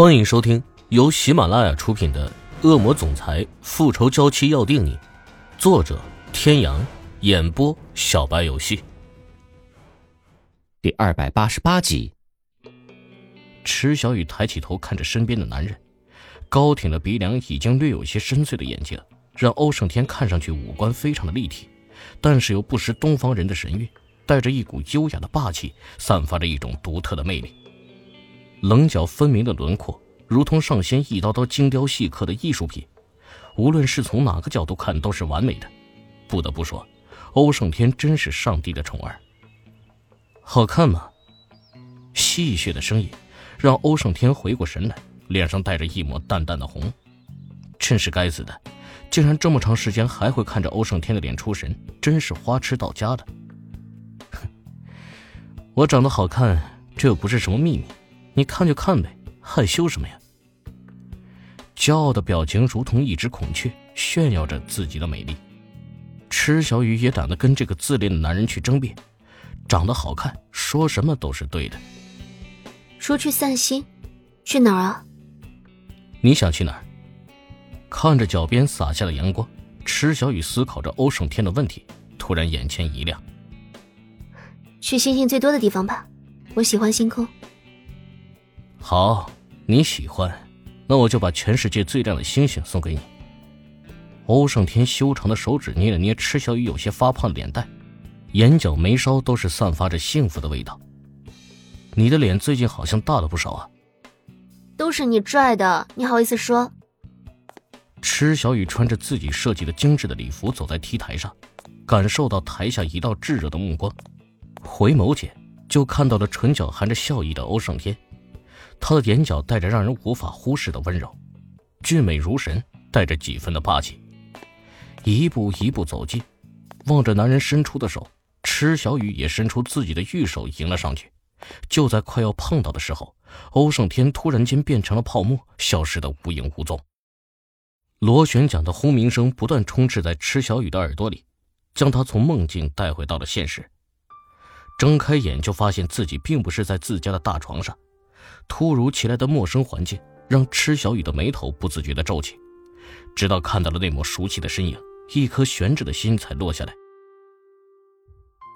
欢迎收听由喜马拉雅出品的《恶魔总裁复仇娇妻要定你》，作者：天阳，演播：小白游戏。第二百八十八集。池小雨抬起头看着身边的男人，高挺的鼻梁已经略有些深邃的眼睛，让欧胜天看上去五官非常的立体，但是又不失东方人的神韵，带着一股优雅的霸气，散发着一种独特的魅力。棱角分明的轮廓，如同上仙一刀刀精雕细刻的艺术品，无论是从哪个角度看都是完美的。不得不说，欧胜天真是上帝的宠儿。好看吗？戏谑的声音让欧胜天回过神来，脸上带着一抹淡淡的红。真是该死的，竟然这么长时间还会看着欧胜天的脸出神，真是花痴到家了。哼，我长得好看，这又不是什么秘密。你看就看呗，害羞什么呀？骄傲的表情如同一只孔雀，炫耀着自己的美丽。池小雨也懒得跟这个自恋的男人去争辩，长得好看，说什么都是对的。出去散心，去哪儿啊？你想去哪儿？看着脚边洒下的阳光，池小雨思考着欧胜天的问题，突然眼前一亮。去星星最多的地方吧，我喜欢星空。好，你喜欢，那我就把全世界最亮的星星送给你。欧胜天修长的手指捏了捏池小雨有些发胖的脸蛋，眼角眉梢都是散发着幸福的味道。你的脸最近好像大了不少啊。都是你拽的，你好意思说？池小雨穿着自己设计的精致的礼服走在 T 台上，感受到台下一道炙热的目光，回眸间就看到了唇角含着笑意的欧胜天。他的眼角带着让人无法忽视的温柔，俊美如神，带着几分的霸气。一步一步走近，望着男人伸出的手，池小雨也伸出自己的玉手迎了上去。就在快要碰到的时候，欧胜天突然间变成了泡沫，消失的无影无踪。螺旋桨的轰鸣声不断充斥在池小雨的耳朵里，将他从梦境带回到了现实。睁开眼就发现自己并不是在自家的大床上。突如其来的陌生环境让池小雨的眉头不自觉地皱起，直到看到了那抹熟悉的身影，一颗悬着的心才落下来。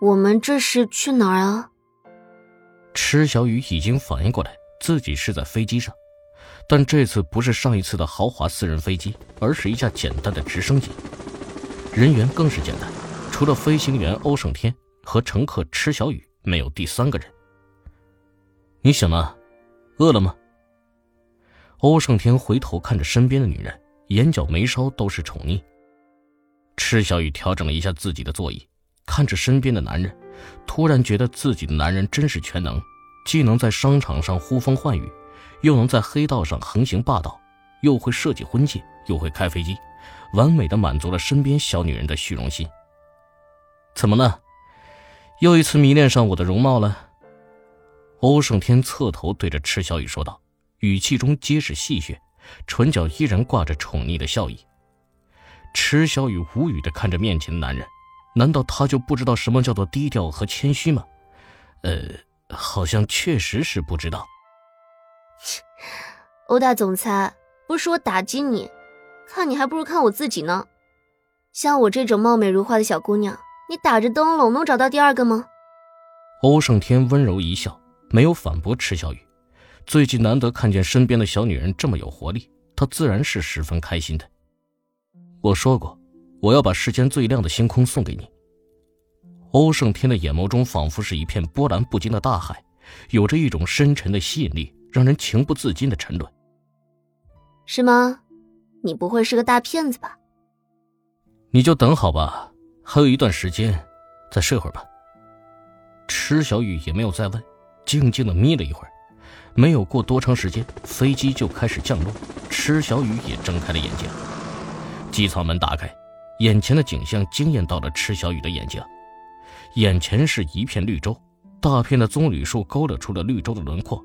我们这是去哪儿啊？池小雨已经反应过来，自己是在飞机上，但这次不是上一次的豪华私人飞机，而是一架简单的直升机，人员更是简单，除了飞行员欧胜天和乘客池小雨，没有第三个人。你醒了。饿了吗？欧胜天回头看着身边的女人，眼角眉梢都是宠溺。池小雨调整了一下自己的座椅，看着身边的男人，突然觉得自己的男人真是全能，既能在商场上呼风唤雨，又能在黑道上横行霸道，又会设计婚戒，又会开飞机，完美的满足了身边小女人的虚荣心。怎么了？又一次迷恋上我的容貌了？欧胜天侧头对着池小雨说道，语气中皆是戏谑，唇角依然挂着宠溺的笑意。池小雨无语的看着面前的男人，难道他就不知道什么叫做低调和谦虚吗？呃，好像确实是不知道。欧大总裁，不是我打击你，看你还不如看我自己呢。像我这种貌美如花的小姑娘，你打着灯笼能找到第二个吗？欧胜天温柔一笑。没有反驳池小雨，最近难得看见身边的小女人这么有活力，他自然是十分开心的。我说过，我要把世间最亮的星空送给你。欧胜天的眼眸中仿佛是一片波澜不惊的大海，有着一种深沉的吸引力，让人情不自禁的沉沦。是吗？你不会是个大骗子吧？你就等好吧，还有一段时间，再睡会儿吧。池小雨也没有再问。静静的眯了一会儿，没有过多长时间，飞机就开始降落。池小雨也睁开了眼睛，机舱门打开，眼前的景象惊艳到了池小雨的眼睛。眼前是一片绿洲，大片的棕榈树勾勒出了绿洲的轮廓，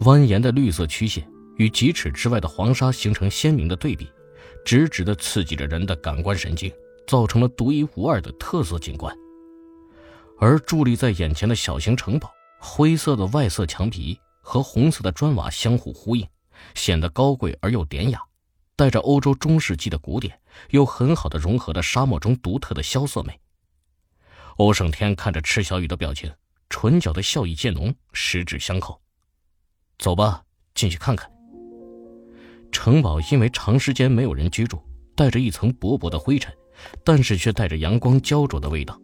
蜿蜒的绿色曲线与几尺之外的黄沙形成鲜明的对比，直直的刺激着人的感官神经，造成了独一无二的特色景观。而伫立在眼前的小型城堡。灰色的外色墙皮和红色的砖瓦相互呼应，显得高贵而又典雅，带着欧洲中世纪的古典，又很好的融合了沙漠中独特的萧瑟美。欧胜天看着池小雨的表情，唇角的笑意渐浓，十指相扣。走吧，进去看看。城堡因为长时间没有人居住，带着一层薄薄的灰尘，但是却带着阳光焦灼的味道。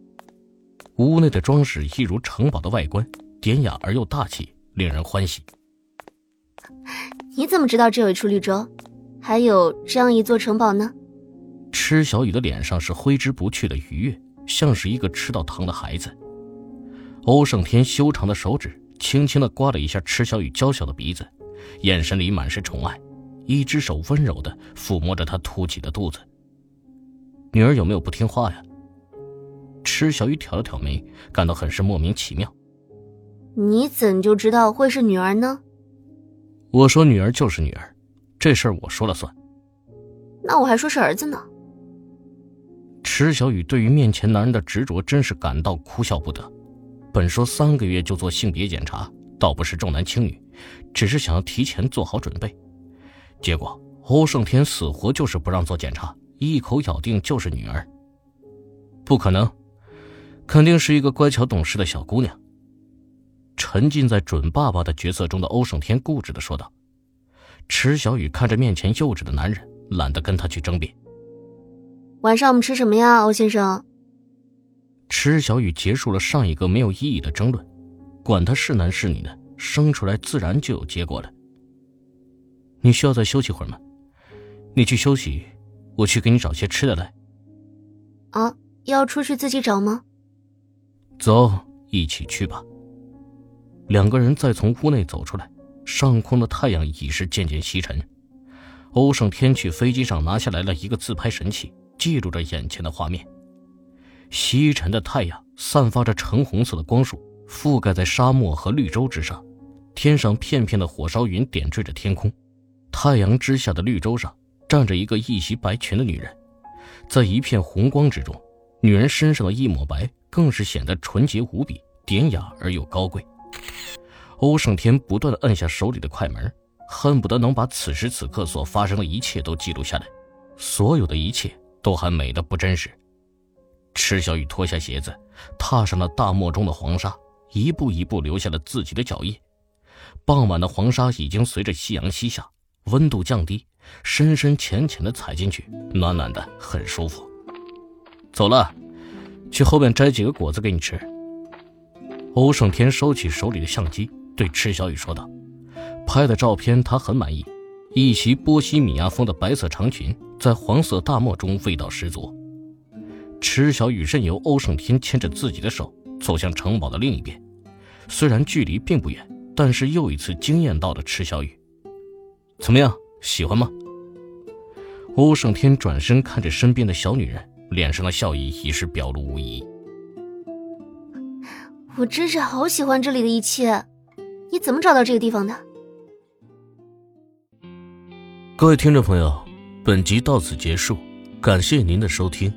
屋内的装饰一如城堡的外观，典雅而又大气，令人欢喜。你怎么知道这有一处绿洲，还有这样一座城堡呢？池小雨的脸上是挥之不去的愉悦，像是一个吃到糖的孩子。欧胜天修长的手指轻轻的刮了一下池小雨娇小的鼻子，眼神里满是宠爱，一只手温柔的抚摸着她凸起的肚子。女儿有没有不听话呀？池小雨挑了挑眉，感到很是莫名其妙。你怎就知道会是女儿呢？我说女儿就是女儿，这事儿我说了算。那我还说是儿子呢。池小雨对于面前男人的执着真是感到哭笑不得。本说三个月就做性别检查，倒不是重男轻女，只是想要提前做好准备。结果欧胜天死活就是不让做检查，一口咬定就是女儿。不可能。肯定是一个乖巧懂事的小姑娘。沉浸在准爸爸的角色中的欧胜天固执的说道。池小雨看着面前幼稚的男人，懒得跟他去争辩。晚上我们吃什么呀，欧先生？池小雨结束了上一个没有意义的争论，管他是男是女的，生出来自然就有结果了。你需要再休息会儿吗？你去休息，我去给你找些吃的来。啊，要出去自己找吗？走，一起去吧。两个人再从屋内走出来，上空的太阳已是渐渐西沉。欧胜天去飞机上拿下来了一个自拍神器，记录着眼前的画面。西沉的太阳散发着橙红色的光束，覆盖在沙漠和绿洲之上。天上片片的火烧云点缀着天空。太阳之下的绿洲上站着一个一袭白裙的女人，在一片红光之中，女人身上的一抹白。更是显得纯洁无比、典雅而又高贵。欧胜天不断的按下手里的快门，恨不得能把此时此刻所发生的一切都记录下来。所有的一切都还美得不真实。池小雨脱下鞋子，踏上了大漠中的黄沙，一步一步留下了自己的脚印。傍晚的黄沙已经随着夕阳西下，温度降低，深深浅浅的踩进去，暖暖的，很舒服。走了。去后边摘几个果子给你吃。欧胜天收起手里的相机，对池小雨说道：“拍的照片他很满意，一袭波西米亚风的白色长裙，在黄色大漠中味道十足。”池小雨任由欧胜天牵着自己的手走向城堡的另一边，虽然距离并不远，但是又一次惊艳到了池小雨。怎么样，喜欢吗？欧胜天转身看着身边的小女人。脸上的笑意已是表露无遗。我真是好喜欢这里的一切，你怎么找到这个地方的？各位听众朋友，本集到此结束，感谢您的收听。